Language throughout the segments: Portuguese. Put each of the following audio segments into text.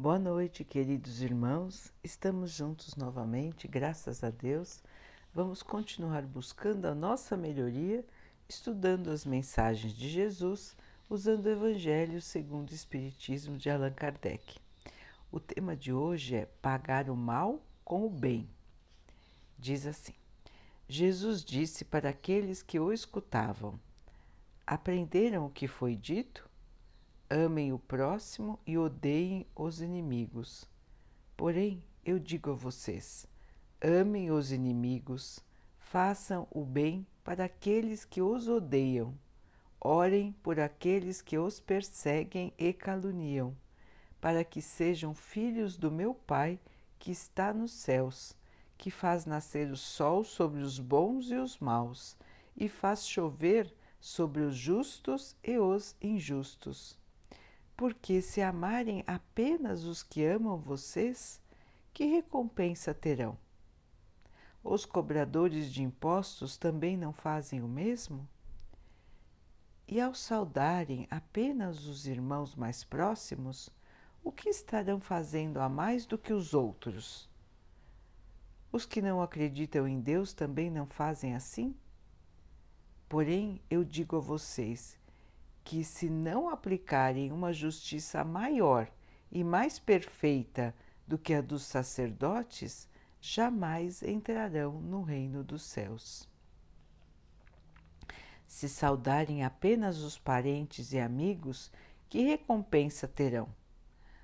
Boa noite, queridos irmãos. Estamos juntos novamente, graças a Deus. Vamos continuar buscando a nossa melhoria, estudando as mensagens de Jesus, usando o Evangelho segundo o Espiritismo de Allan Kardec. O tema de hoje é pagar o mal com o bem. Diz assim: Jesus disse para aqueles que o escutavam: Aprenderam o que foi dito? Amem o próximo e odeiem os inimigos. Porém, eu digo a vocês: amem os inimigos, façam o bem para aqueles que os odeiam, orem por aqueles que os perseguem e caluniam, para que sejam filhos do meu Pai que está nos céus, que faz nascer o sol sobre os bons e os maus, e faz chover sobre os justos e os injustos porque se amarem apenas os que amam vocês, que recompensa terão? Os cobradores de impostos também não fazem o mesmo? E ao saudarem apenas os irmãos mais próximos, o que estarão fazendo a mais do que os outros? Os que não acreditam em Deus também não fazem assim? Porém, eu digo a vocês que, se não aplicarem uma justiça maior e mais perfeita do que a dos sacerdotes, jamais entrarão no reino dos céus. Se saudarem apenas os parentes e amigos, que recompensa terão?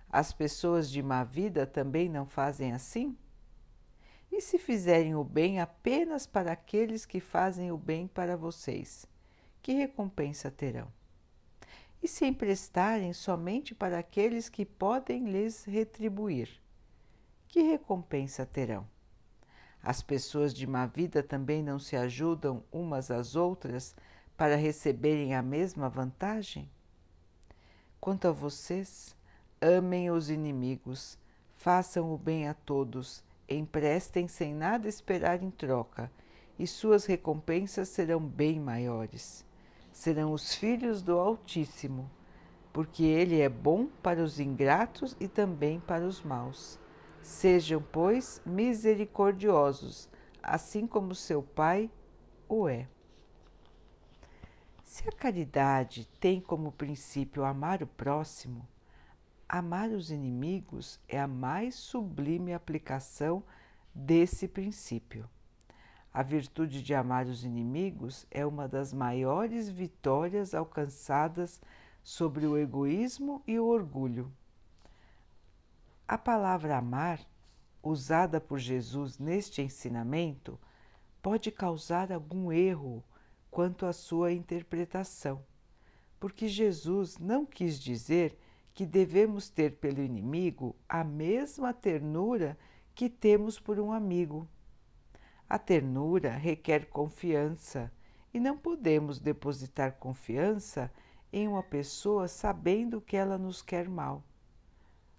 As pessoas de má vida também não fazem assim? E se fizerem o bem apenas para aqueles que fazem o bem para vocês, que recompensa terão? E se emprestarem somente para aqueles que podem lhes retribuir. Que recompensa terão? As pessoas de má vida também não se ajudam umas às outras para receberem a mesma vantagem? Quanto a vocês, amem os inimigos, façam o bem a todos, emprestem sem nada esperar em troca, e suas recompensas serão bem maiores serão os filhos do Altíssimo, porque Ele é bom para os ingratos e também para os maus. Sejam, pois, misericordiosos, assim como seu Pai o é. Se a caridade tem como princípio amar o próximo, amar os inimigos é a mais sublime aplicação desse princípio. A virtude de amar os inimigos é uma das maiores vitórias alcançadas sobre o egoísmo e o orgulho. A palavra amar, usada por Jesus neste ensinamento, pode causar algum erro quanto à sua interpretação, porque Jesus não quis dizer que devemos ter pelo inimigo a mesma ternura que temos por um amigo a ternura requer confiança e não podemos depositar confiança em uma pessoa sabendo que ela nos quer mal.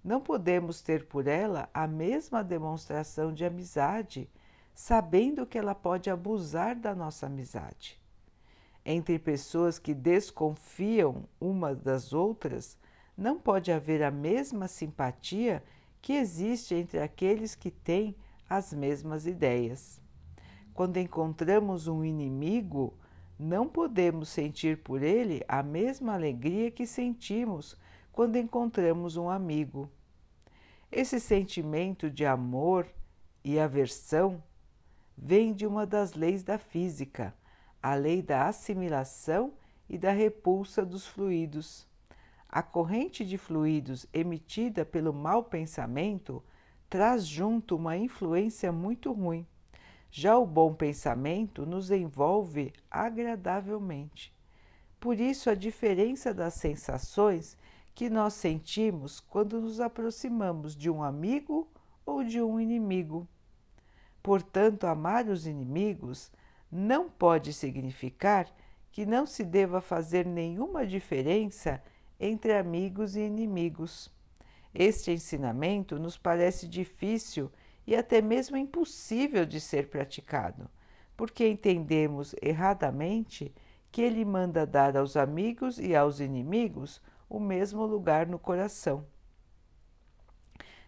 Não podemos ter por ela a mesma demonstração de amizade, sabendo que ela pode abusar da nossa amizade. Entre pessoas que desconfiam umas das outras, não pode haver a mesma simpatia que existe entre aqueles que têm as mesmas ideias. Quando encontramos um inimigo, não podemos sentir por ele a mesma alegria que sentimos quando encontramos um amigo. Esse sentimento de amor e aversão vem de uma das leis da física, a lei da assimilação e da repulsa dos fluidos. A corrente de fluidos emitida pelo mau pensamento traz junto uma influência muito ruim. Já o bom pensamento nos envolve agradavelmente. Por isso, a diferença das sensações que nós sentimos quando nos aproximamos de um amigo ou de um inimigo. Portanto, amar os inimigos não pode significar que não se deva fazer nenhuma diferença entre amigos e inimigos. Este ensinamento nos parece difícil e até mesmo impossível de ser praticado, porque entendemos erradamente que ele manda dar aos amigos e aos inimigos o mesmo lugar no coração.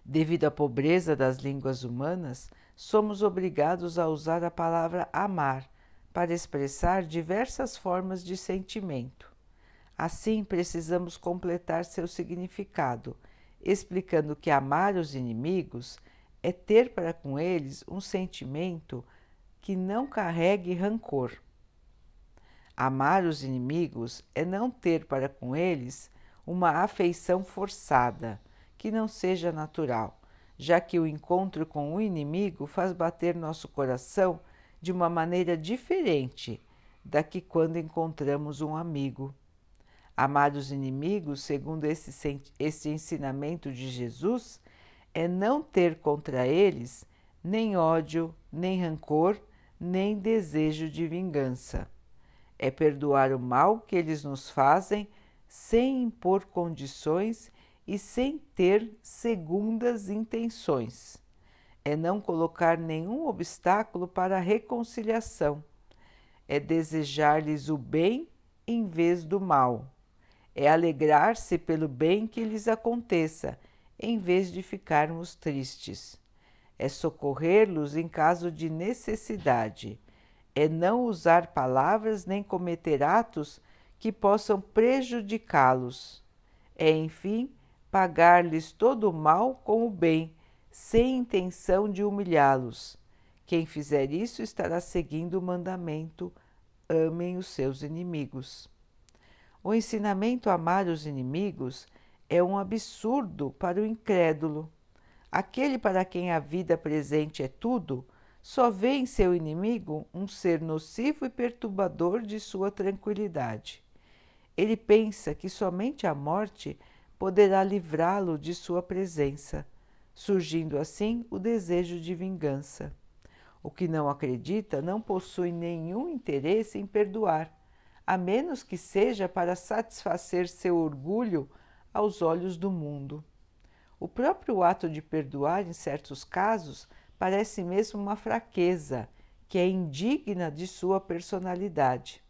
Devido à pobreza das línguas humanas, somos obrigados a usar a palavra amar para expressar diversas formas de sentimento. Assim, precisamos completar seu significado, explicando que amar os inimigos é ter para com eles um sentimento que não carregue rancor. Amar os inimigos é não ter para com eles uma afeição forçada, que não seja natural, já que o encontro com o inimigo faz bater nosso coração de uma maneira diferente da que quando encontramos um amigo. Amar os inimigos, segundo esse, esse ensinamento de Jesus, é não ter contra eles nem ódio, nem rancor, nem desejo de vingança. É perdoar o mal que eles nos fazem sem impor condições e sem ter segundas intenções. É não colocar nenhum obstáculo para a reconciliação. É desejar-lhes o bem em vez do mal é alegrar-se pelo bem que lhes aconteça, em vez de ficarmos tristes. É socorrer-los em caso de necessidade. É não usar palavras nem cometer atos que possam prejudicá-los. É, enfim, pagar-lhes todo o mal com o bem, sem intenção de humilhá-los. Quem fizer isso estará seguindo o mandamento: amem os seus inimigos. O ensinamento a amar os inimigos é um absurdo para o incrédulo. Aquele para quem a vida presente é tudo, só vê em seu inimigo um ser nocivo e perturbador de sua tranquilidade. Ele pensa que somente a morte poderá livrá-lo de sua presença, surgindo assim o desejo de vingança. O que não acredita não possui nenhum interesse em perdoar, a menos que seja para satisfazer seu orgulho aos olhos do mundo. O próprio ato de perdoar, em certos casos, parece mesmo uma fraqueza que é indigna de sua personalidade.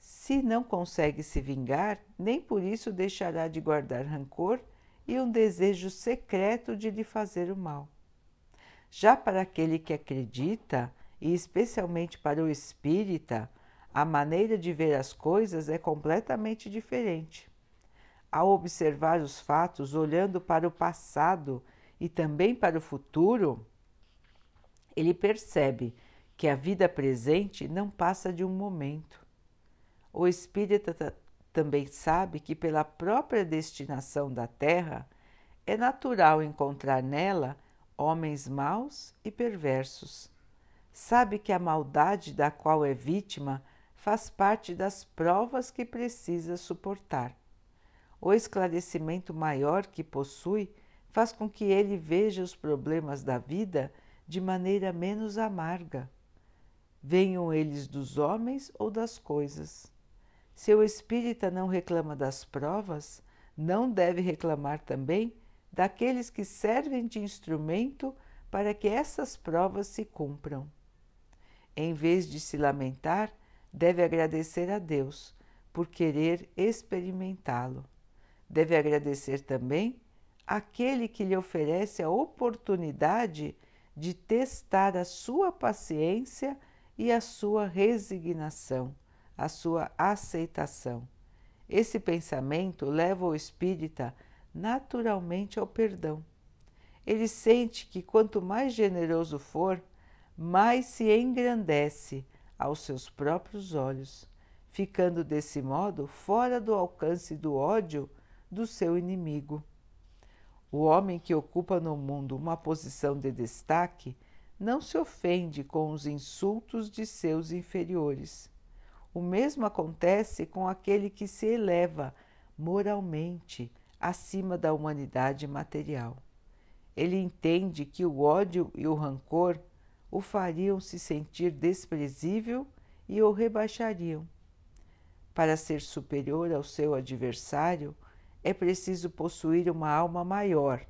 Se não consegue se vingar, nem por isso deixará de guardar rancor e um desejo secreto de lhe fazer o mal. Já para aquele que acredita, e especialmente para o espírita, a maneira de ver as coisas é completamente diferente. Ao observar os fatos olhando para o passado e também para o futuro, ele percebe que a vida presente não passa de um momento. O espírita também sabe que, pela própria destinação da Terra, é natural encontrar nela homens maus e perversos. Sabe que a maldade da qual é vítima faz parte das provas que precisa suportar. O esclarecimento maior que possui faz com que ele veja os problemas da vida de maneira menos amarga. Venham eles dos homens ou das coisas. Se o espírita não reclama das provas, não deve reclamar também daqueles que servem de instrumento para que essas provas se cumpram. Em vez de se lamentar, deve agradecer a Deus por querer experimentá-lo. Deve agradecer também aquele que lhe oferece a oportunidade de testar a sua paciência e a sua resignação, a sua aceitação. Esse pensamento leva o espírita naturalmente ao perdão. Ele sente que quanto mais generoso for, mais se engrandece aos seus próprios olhos, ficando desse modo fora do alcance do ódio do seu inimigo. O homem que ocupa no mundo uma posição de destaque não se ofende com os insultos de seus inferiores. O mesmo acontece com aquele que se eleva moralmente acima da humanidade material. Ele entende que o ódio e o rancor o fariam se sentir desprezível e o rebaixariam. Para ser superior ao seu adversário, é preciso possuir uma alma maior,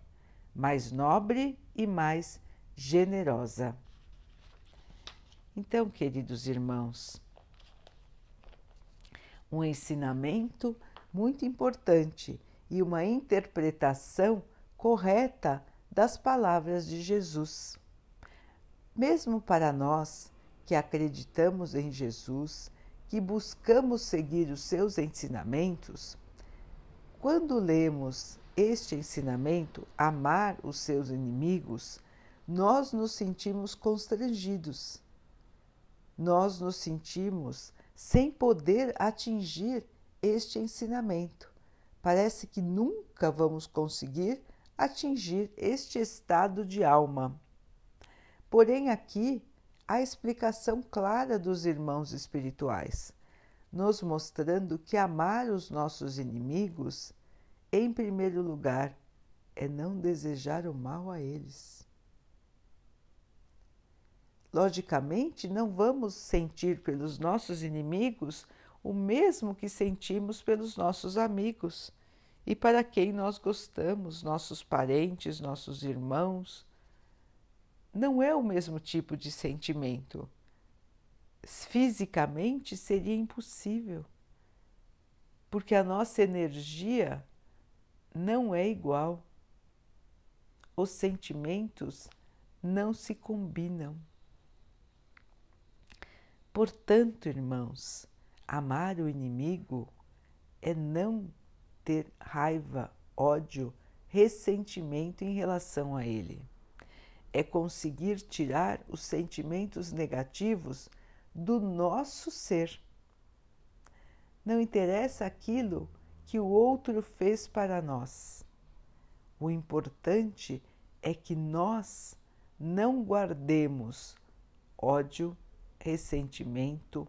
mais nobre e mais generosa. Então, queridos irmãos, um ensinamento muito importante e uma interpretação correta das palavras de Jesus. Mesmo para nós que acreditamos em Jesus, que buscamos seguir os seus ensinamentos, quando lemos este ensinamento, amar os seus inimigos, nós nos sentimos constrangidos. Nós nos sentimos sem poder atingir este ensinamento. Parece que nunca vamos conseguir atingir este estado de alma. Porém, aqui a explicação clara dos irmãos espirituais, nos mostrando que amar os nossos inimigos, em primeiro lugar, é não desejar o mal a eles. Logicamente, não vamos sentir pelos nossos inimigos o mesmo que sentimos pelos nossos amigos e para quem nós gostamos, nossos parentes, nossos irmãos. Não é o mesmo tipo de sentimento. Fisicamente seria impossível, porque a nossa energia não é igual. Os sentimentos não se combinam. Portanto, irmãos, amar o inimigo é não ter raiva, ódio, ressentimento em relação a ele. É conseguir tirar os sentimentos negativos do nosso ser. Não interessa aquilo que o outro fez para nós. O importante é que nós não guardemos ódio, ressentimento,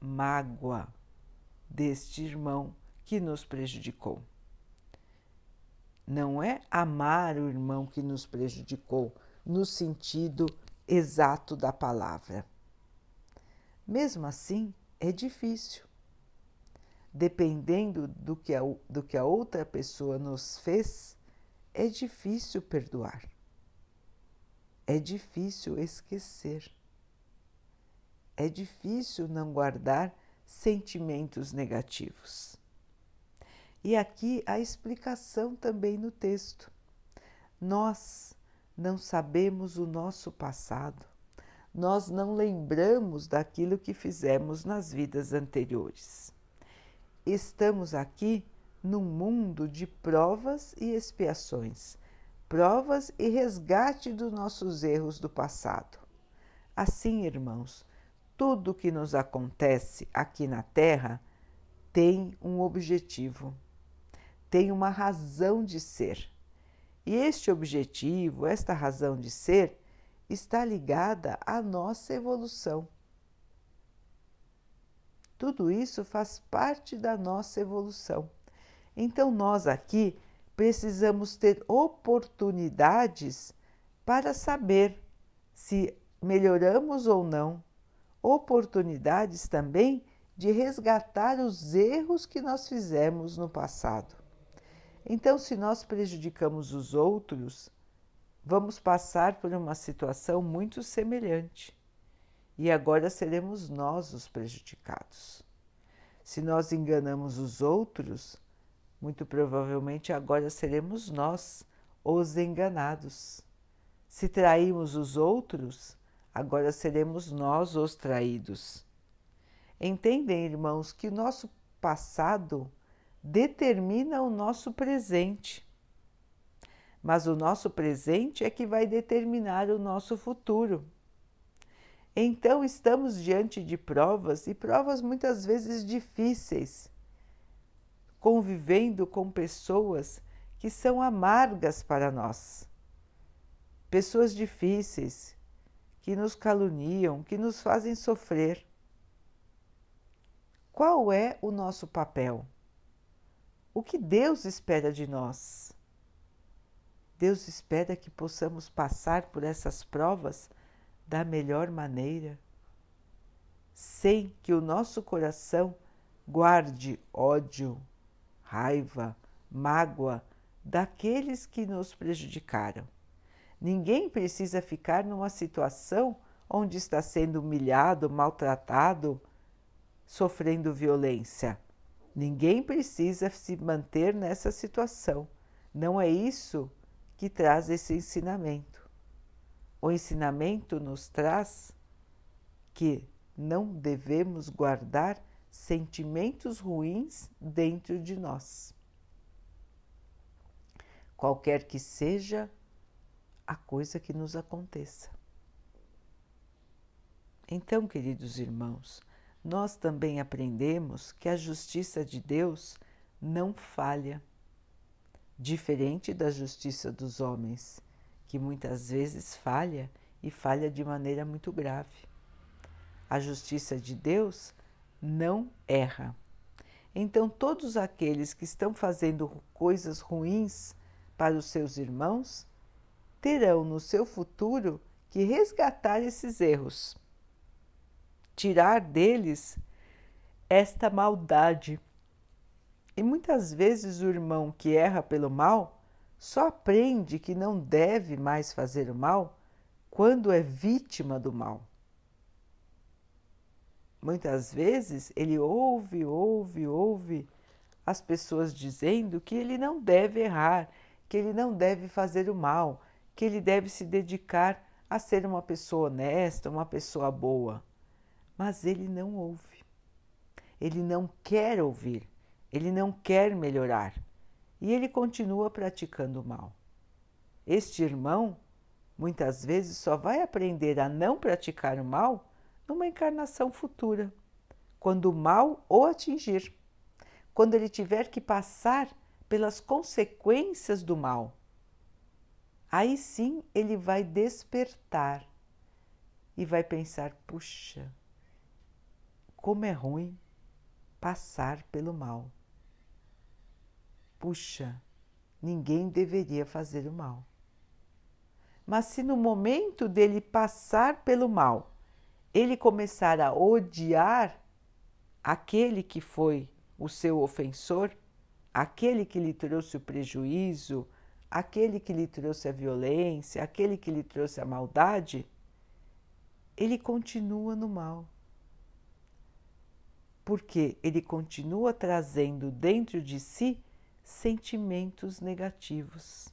mágoa deste irmão que nos prejudicou. Não é amar o irmão que nos prejudicou no sentido exato da palavra. Mesmo assim, é difícil. Dependendo do que a, do que a outra pessoa nos fez, é difícil perdoar. É difícil esquecer é difícil não guardar sentimentos negativos. E aqui a explicação também no texto. Nós não sabemos o nosso passado, nós não lembramos daquilo que fizemos nas vidas anteriores. Estamos aqui num mundo de provas e expiações, provas e resgate dos nossos erros do passado. Assim, irmãos, tudo que nos acontece aqui na Terra tem um objetivo, tem uma razão de ser. E este objetivo, esta razão de ser, está ligada à nossa evolução. Tudo isso faz parte da nossa evolução. Então, nós aqui precisamos ter oportunidades para saber se melhoramos ou não oportunidades também de resgatar os erros que nós fizemos no passado. Então, se nós prejudicamos os outros, vamos passar por uma situação muito semelhante e agora seremos nós os prejudicados. Se nós enganamos os outros, muito provavelmente agora seremos nós os enganados. Se traímos os outros, agora seremos nós os traídos. Entendem, irmãos, que o nosso passado determina o nosso presente, mas o nosso presente é que vai determinar o nosso futuro. Então, estamos diante de provas e provas muitas vezes difíceis, convivendo com pessoas que são amargas para nós, pessoas difíceis que nos caluniam, que nos fazem sofrer. Qual é o nosso papel? O que Deus espera de nós? Deus espera que possamos passar por essas provas da melhor maneira, sem que o nosso coração guarde ódio, raiva, mágoa daqueles que nos prejudicaram. Ninguém precisa ficar numa situação onde está sendo humilhado, maltratado, sofrendo violência. Ninguém precisa se manter nessa situação. Não é isso que traz esse ensinamento. O ensinamento nos traz que não devemos guardar sentimentos ruins dentro de nós. Qualquer que seja a coisa que nos aconteça. Então, queridos irmãos, nós também aprendemos que a justiça de Deus não falha, diferente da justiça dos homens, que muitas vezes falha e falha de maneira muito grave. A justiça de Deus não erra. Então, todos aqueles que estão fazendo coisas ruins para os seus irmãos terão no seu futuro que resgatar esses erros, tirar deles esta maldade. E muitas vezes o irmão que erra pelo mal só aprende que não deve mais fazer o mal quando é vítima do mal. Muitas vezes ele ouve, ouve, ouve as pessoas dizendo que ele não deve errar, que ele não deve fazer o mal, que ele deve se dedicar a ser uma pessoa honesta, uma pessoa boa. Mas ele não ouve. Ele não quer ouvir, ele não quer melhorar e ele continua praticando o mal. Este irmão muitas vezes só vai aprender a não praticar o mal numa encarnação futura, quando o mal o atingir, quando ele tiver que passar pelas consequências do mal. Aí sim ele vai despertar e vai pensar: puxa, como é ruim passar pelo mal. Puxa, ninguém deveria fazer o mal. Mas se no momento dele passar pelo mal, ele começar a odiar aquele que foi o seu ofensor, aquele que lhe trouxe o prejuízo, aquele que lhe trouxe a violência, aquele que lhe trouxe a maldade, ele continua no mal. Porque ele continua trazendo dentro de si sentimentos negativos.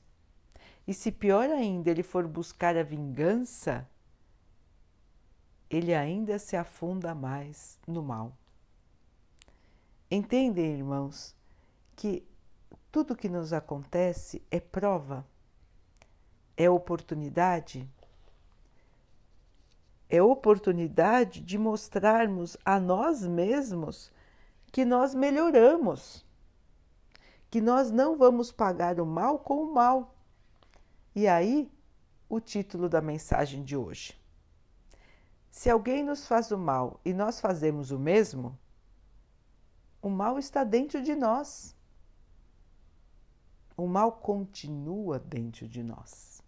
E se pior ainda ele for buscar a vingança, ele ainda se afunda mais no mal. Entendem, irmãos, que tudo que nos acontece é prova, é oportunidade, é oportunidade de mostrarmos a nós mesmos que nós melhoramos, que nós não vamos pagar o mal com o mal. E aí, o título da mensagem de hoje. Se alguém nos faz o mal e nós fazemos o mesmo, o mal está dentro de nós. O mal continua dentro de nós.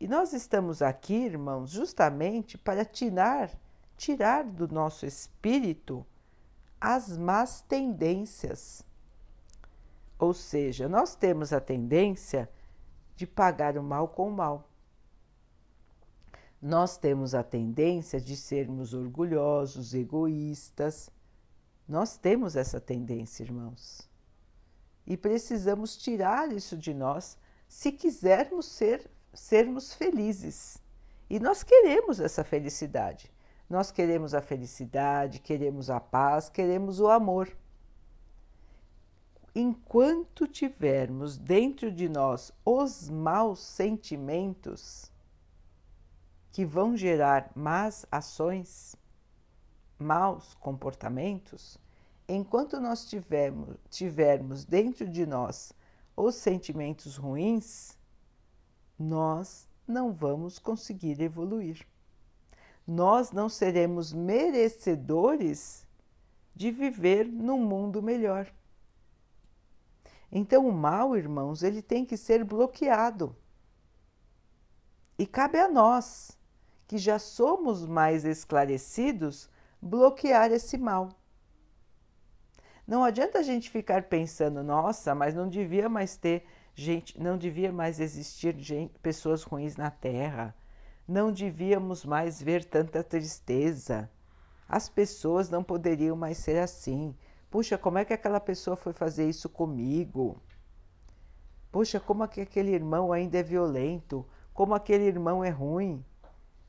E nós estamos aqui, irmãos, justamente para tirar, tirar do nosso espírito as más tendências. Ou seja, nós temos a tendência de pagar o mal com o mal nós temos a tendência de sermos orgulhosos, egoístas. Nós temos essa tendência, irmãos. E precisamos tirar isso de nós se quisermos ser, sermos felizes. E nós queremos essa felicidade. Nós queremos a felicidade, queremos a paz, queremos o amor. Enquanto tivermos dentro de nós os maus sentimentos, que vão gerar más ações, maus comportamentos, enquanto nós tivermos, tivermos dentro de nós os sentimentos ruins, nós não vamos conseguir evoluir. Nós não seremos merecedores de viver num mundo melhor. Então, o mal, irmãos, ele tem que ser bloqueado. E cabe a nós que já somos mais esclarecidos, bloquear esse mal. Não adianta a gente ficar pensando, nossa, mas não devia mais ter gente, não devia mais existir gente, pessoas ruins na Terra, não devíamos mais ver tanta tristeza, as pessoas não poderiam mais ser assim. Puxa, como é que aquela pessoa foi fazer isso comigo? Poxa, como aquele irmão ainda é violento, como aquele irmão é ruim.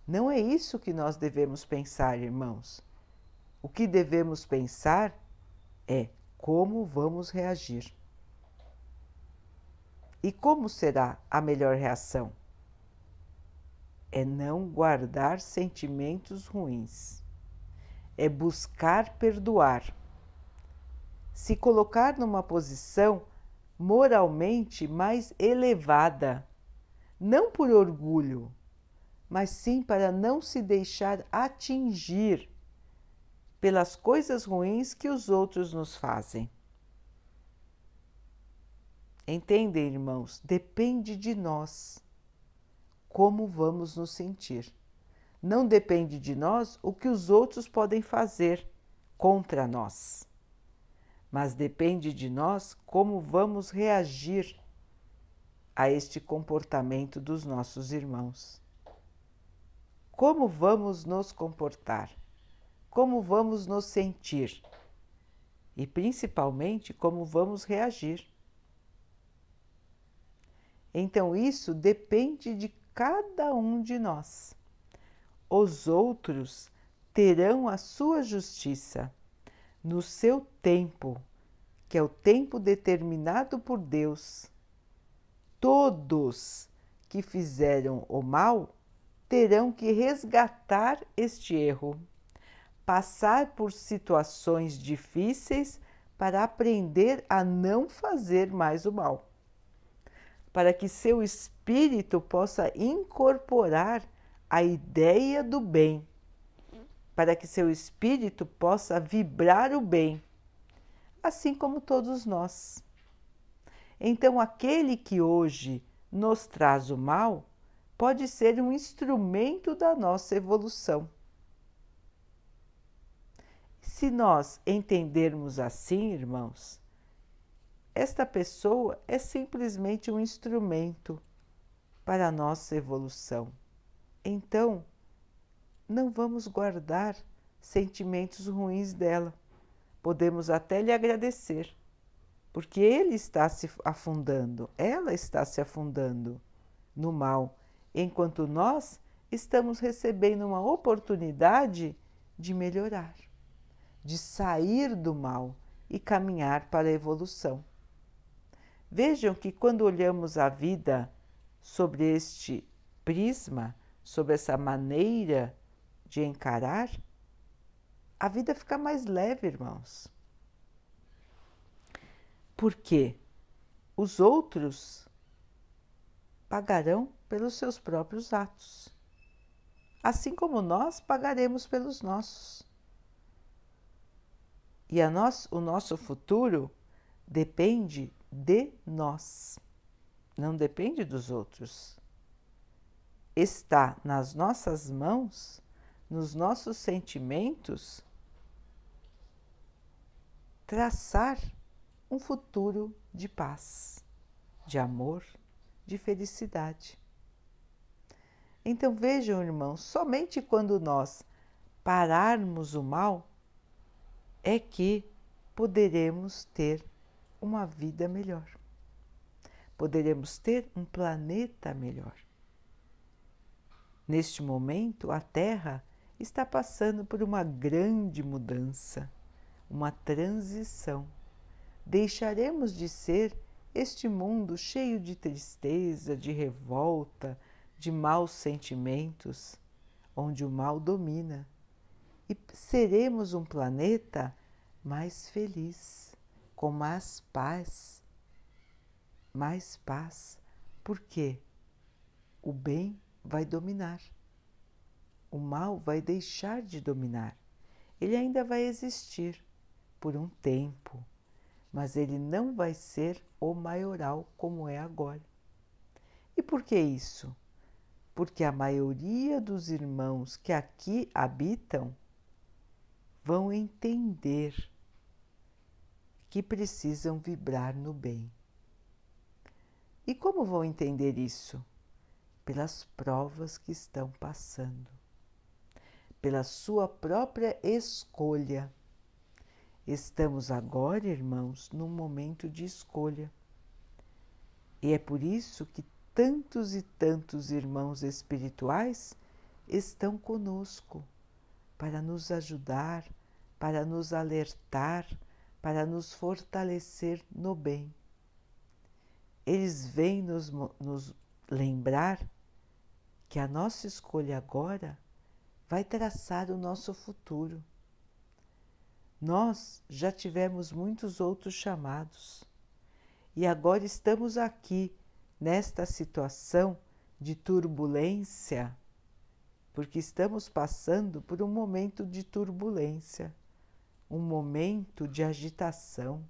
Não é isso que nós devemos pensar, irmãos. O que devemos pensar é como vamos reagir. E como será a melhor reação? É não guardar sentimentos ruins, é buscar perdoar, se colocar numa posição moralmente mais elevada, não por orgulho, mas sim para não se deixar atingir pelas coisas ruins que os outros nos fazem. Entendem, irmãos? Depende de nós como vamos nos sentir. Não depende de nós o que os outros podem fazer contra nós, mas depende de nós como vamos reagir a este comportamento dos nossos irmãos. Como vamos nos comportar? Como vamos nos sentir? E principalmente como vamos reagir. Então, isso depende de cada um de nós. Os outros terão a sua justiça no seu tempo, que é o tempo determinado por Deus. Todos que fizeram o mal terão que resgatar este erro, passar por situações difíceis para aprender a não fazer mais o mal, para que seu espírito possa incorporar a ideia do bem, para que seu espírito possa vibrar o bem, assim como todos nós. Então, aquele que hoje nos traz o mal pode ser um instrumento da nossa evolução. Se nós entendermos assim, irmãos, esta pessoa é simplesmente um instrumento para a nossa evolução. Então, não vamos guardar sentimentos ruins dela. Podemos até lhe agradecer, porque ele está se afundando, ela está se afundando no mal enquanto nós estamos recebendo uma oportunidade de melhorar, de sair do mal e caminhar para a evolução. Vejam que quando olhamos a vida sobre este prisma, sobre essa maneira de encarar, a vida fica mais leve, irmãos. Porque os outros pagarão pelos seus próprios atos, assim como nós pagaremos pelos nossos. E a nós, o nosso futuro depende de nós, não depende dos outros. Está nas nossas mãos, nos nossos sentimentos, traçar um futuro de paz, de amor, de felicidade. Então vejam, irmãos, somente quando nós pararmos o mal é que poderemos ter uma vida melhor. Poderemos ter um planeta melhor. Neste momento, a Terra está passando por uma grande mudança, uma transição. Deixaremos de ser este mundo cheio de tristeza, de revolta, de maus sentimentos, onde o mal domina, e seremos um planeta mais feliz, com mais paz. Mais paz, porque o bem vai dominar, o mal vai deixar de dominar. Ele ainda vai existir por um tempo, mas ele não vai ser o maioral como é agora. E por que isso? porque a maioria dos irmãos que aqui habitam vão entender que precisam vibrar no bem. E como vão entender isso? Pelas provas que estão passando, pela sua própria escolha. Estamos agora, irmãos, num momento de escolha. E é por isso que tantos e tantos irmãos espirituais estão conosco para nos ajudar, para nos alertar, para nos fortalecer no bem. Eles vêm nos, nos lembrar que a nossa escolha agora vai traçar o nosso futuro. Nós já tivemos muitos outros chamados e agora estamos aqui nesta situação de turbulência, porque estamos passando por um momento de turbulência, um momento de agitação,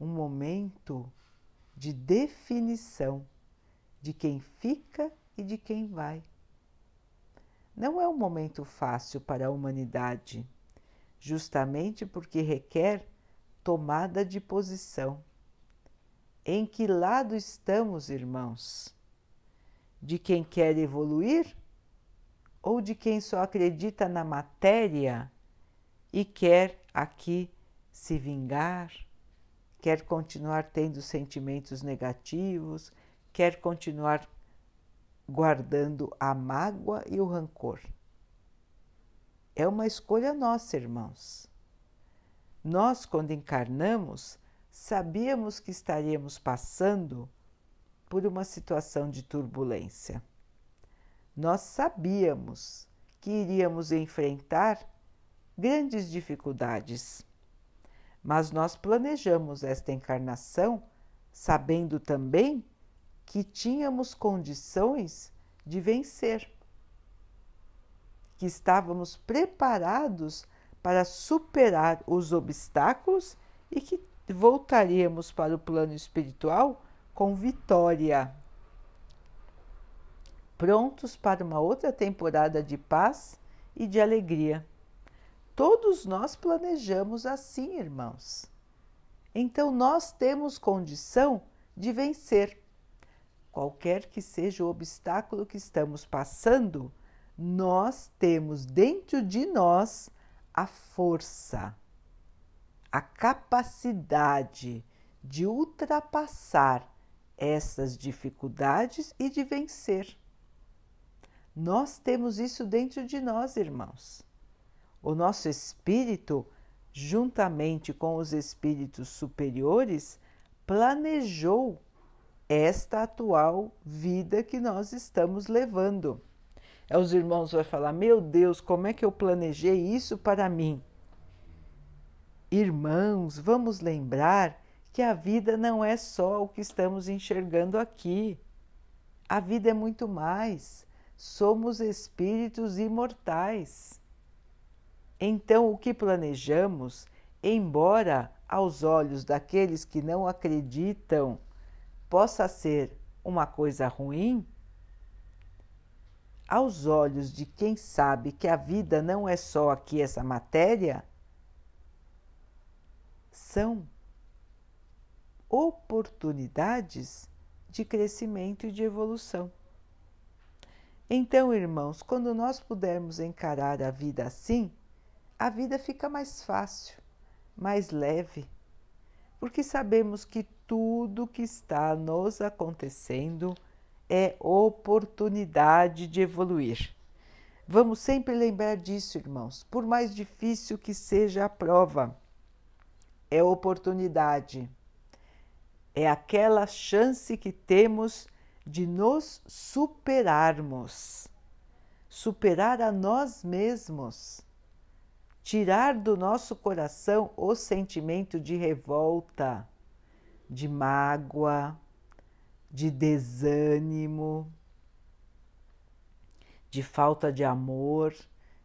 um momento de definição de quem fica e de quem vai. Não é um momento fácil para a humanidade, justamente porque requer tomada de posição em que lado estamos, irmãos? De quem quer evoluir ou de quem só acredita na matéria e quer aqui se vingar, quer continuar tendo sentimentos negativos, quer continuar guardando a mágoa e o rancor? É uma escolha nossa, irmãos. Nós, quando encarnamos, sabíamos que estaríamos passando por uma situação de turbulência. Nós sabíamos que iríamos enfrentar grandes dificuldades, mas nós planejamos esta encarnação sabendo também que tínhamos condições de vencer, que estávamos preparados para superar os obstáculos e que voltaríamos para o plano espiritual com vitória, prontos para uma outra temporada de paz e de alegria. Todos nós planejamos assim, irmãos. Então nós temos condição de vencer. Qualquer que seja o obstáculo que estamos passando, nós temos dentro de nós a força a capacidade de ultrapassar essas dificuldades e de vencer. Nós temos isso dentro de nós, irmãos. O nosso espírito, juntamente com os espíritos superiores, planejou esta atual vida que nós estamos levando. os irmãos vão falar: Meu Deus, como é que eu planejei isso para mim? Irmãos, vamos lembrar que a vida não é só o que estamos enxergando aqui. A vida é muito mais. Somos espíritos imortais. Então, o que planejamos, embora aos olhos daqueles que não acreditam possa ser uma coisa ruim, aos olhos de quem sabe que a vida não é só aqui essa matéria, são oportunidades de crescimento e de evolução. Então, irmãos, quando nós pudermos encarar a vida assim, a vida fica mais fácil, mais leve, porque sabemos que tudo que está nos acontecendo é oportunidade de evoluir. Vamos sempre lembrar disso, irmãos, por mais difícil que seja a prova é oportunidade, é aquela chance que temos de nos superarmos, superar a nós mesmos, tirar do nosso coração o sentimento de revolta, de mágoa, de desânimo, de falta de amor,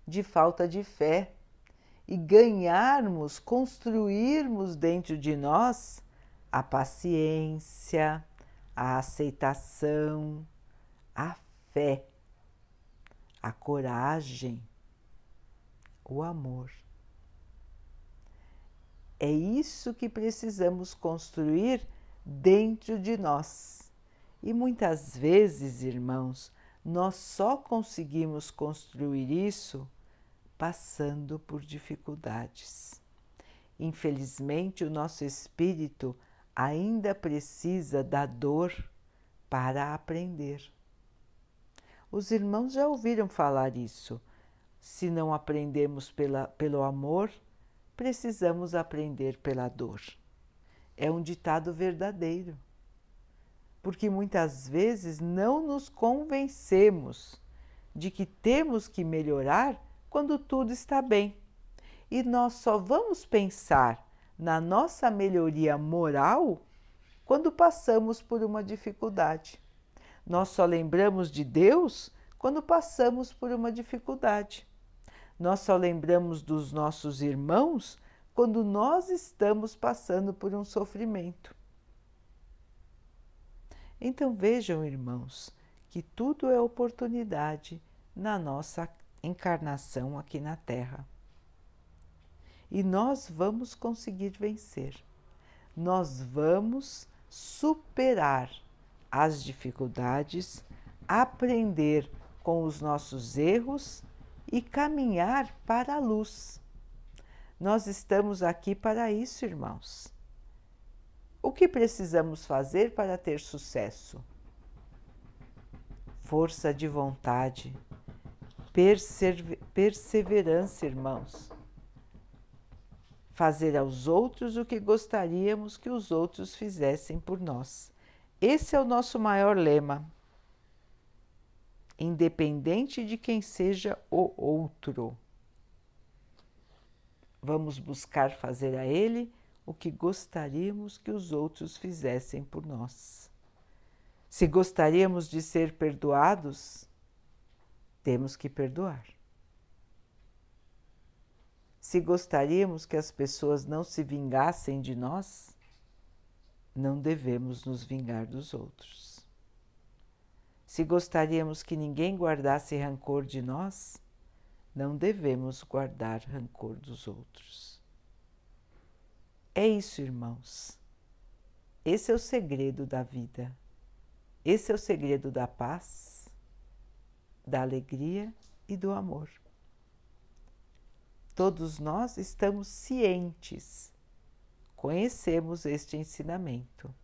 de falta de fé. E ganharmos, construirmos dentro de nós a paciência, a aceitação, a fé, a coragem, o amor. É isso que precisamos construir dentro de nós. E muitas vezes, irmãos, nós só conseguimos construir isso passando por dificuldades. Infelizmente, o nosso espírito ainda precisa da dor para aprender. Os irmãos já ouviram falar isso. Se não aprendemos pela, pelo amor, precisamos aprender pela dor. É um ditado verdadeiro. Porque muitas vezes não nos convencemos de que temos que melhorar quando tudo está bem. E nós só vamos pensar na nossa melhoria moral quando passamos por uma dificuldade. Nós só lembramos de Deus quando passamos por uma dificuldade. Nós só lembramos dos nossos irmãos quando nós estamos passando por um sofrimento. Então vejam, irmãos, que tudo é oportunidade na nossa encarnação aqui na Terra. E nós vamos conseguir vencer. Nós vamos superar as dificuldades, aprender com os nossos erros e caminhar para a luz. Nós estamos aqui para isso, irmãos. O que precisamos fazer para ter sucesso? Força de vontade, perseverança, irmãos. Fazer aos outros o que gostaríamos que os outros fizessem por nós. Esse é o nosso maior lema. Independente de quem seja o outro. Vamos buscar fazer a ele o que gostaríamos que os outros fizessem por nós. Se gostaríamos de ser perdoados, temos que perdoar. Se gostaríamos que as pessoas não se vingassem de nós, não devemos nos vingar dos outros. Se gostaríamos que ninguém guardasse rancor de nós, não devemos guardar rancor dos outros. É isso, irmãos. Esse é o segredo da vida. Esse é o segredo da paz, da alegria e do amor. Todos nós estamos cientes, conhecemos este ensinamento.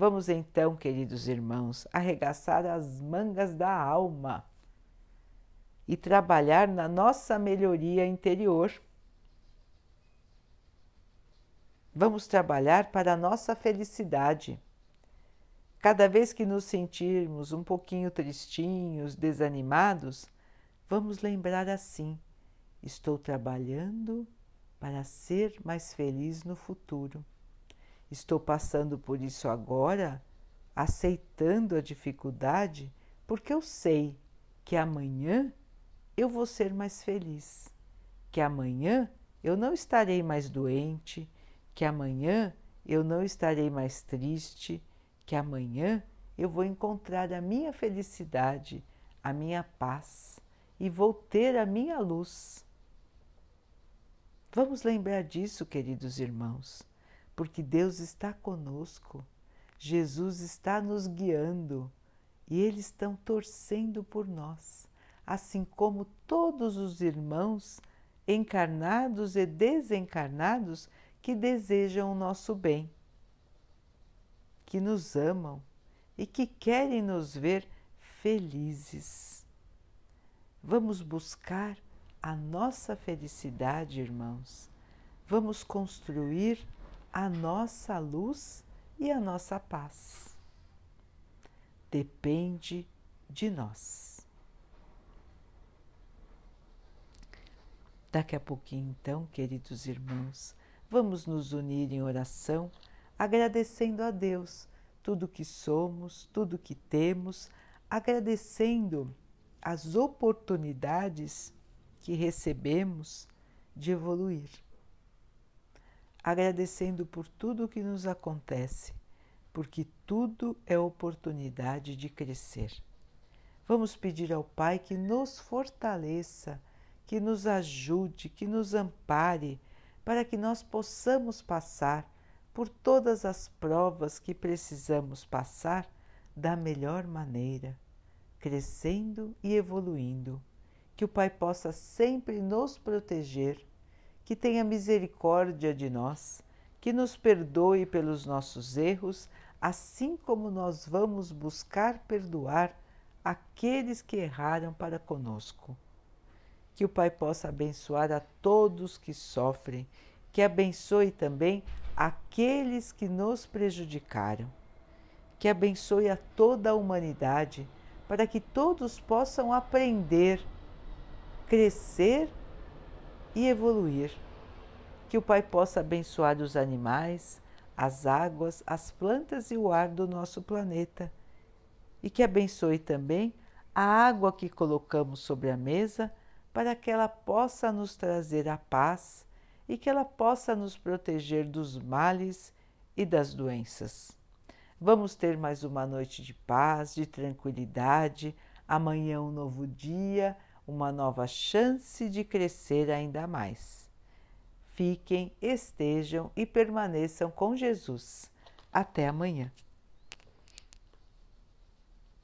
Vamos então, queridos irmãos, arregaçar as mangas da alma e trabalhar na nossa melhoria interior. Vamos trabalhar para a nossa felicidade. Cada vez que nos sentirmos um pouquinho tristinhos, desanimados, vamos lembrar assim: estou trabalhando para ser mais feliz no futuro. Estou passando por isso agora, aceitando a dificuldade, porque eu sei que amanhã eu vou ser mais feliz, que amanhã eu não estarei mais doente, que amanhã eu não estarei mais triste, que amanhã eu vou encontrar a minha felicidade, a minha paz e vou ter a minha luz. Vamos lembrar disso, queridos irmãos porque Deus está conosco, Jesus está nos guiando e eles estão torcendo por nós, assim como todos os irmãos encarnados e desencarnados que desejam o nosso bem, que nos amam e que querem nos ver felizes. Vamos buscar a nossa felicidade, irmãos. Vamos construir a nossa luz e a nossa paz. Depende de nós. Daqui a pouquinho, então, queridos irmãos, vamos nos unir em oração, agradecendo a Deus tudo que somos, tudo que temos, agradecendo as oportunidades que recebemos de evoluir agradecendo por tudo o que nos acontece, porque tudo é oportunidade de crescer. Vamos pedir ao Pai que nos fortaleça, que nos ajude, que nos ampare, para que nós possamos passar por todas as provas que precisamos passar da melhor maneira, crescendo e evoluindo. Que o Pai possa sempre nos proteger que tenha misericórdia de nós, que nos perdoe pelos nossos erros, assim como nós vamos buscar perdoar aqueles que erraram para conosco. Que o Pai possa abençoar a todos que sofrem, que abençoe também aqueles que nos prejudicaram, que abençoe a toda a humanidade, para que todos possam aprender, crescer e evoluir. Que o Pai possa abençoar os animais, as águas, as plantas e o ar do nosso planeta. E que abençoe também a água que colocamos sobre a mesa para que ela possa nos trazer a paz e que ela possa nos proteger dos males e das doenças. Vamos ter mais uma noite de paz, de tranquilidade, amanhã um novo dia, uma nova chance de crescer ainda mais. Fiquem, estejam e permaneçam com Jesus. Até amanhã.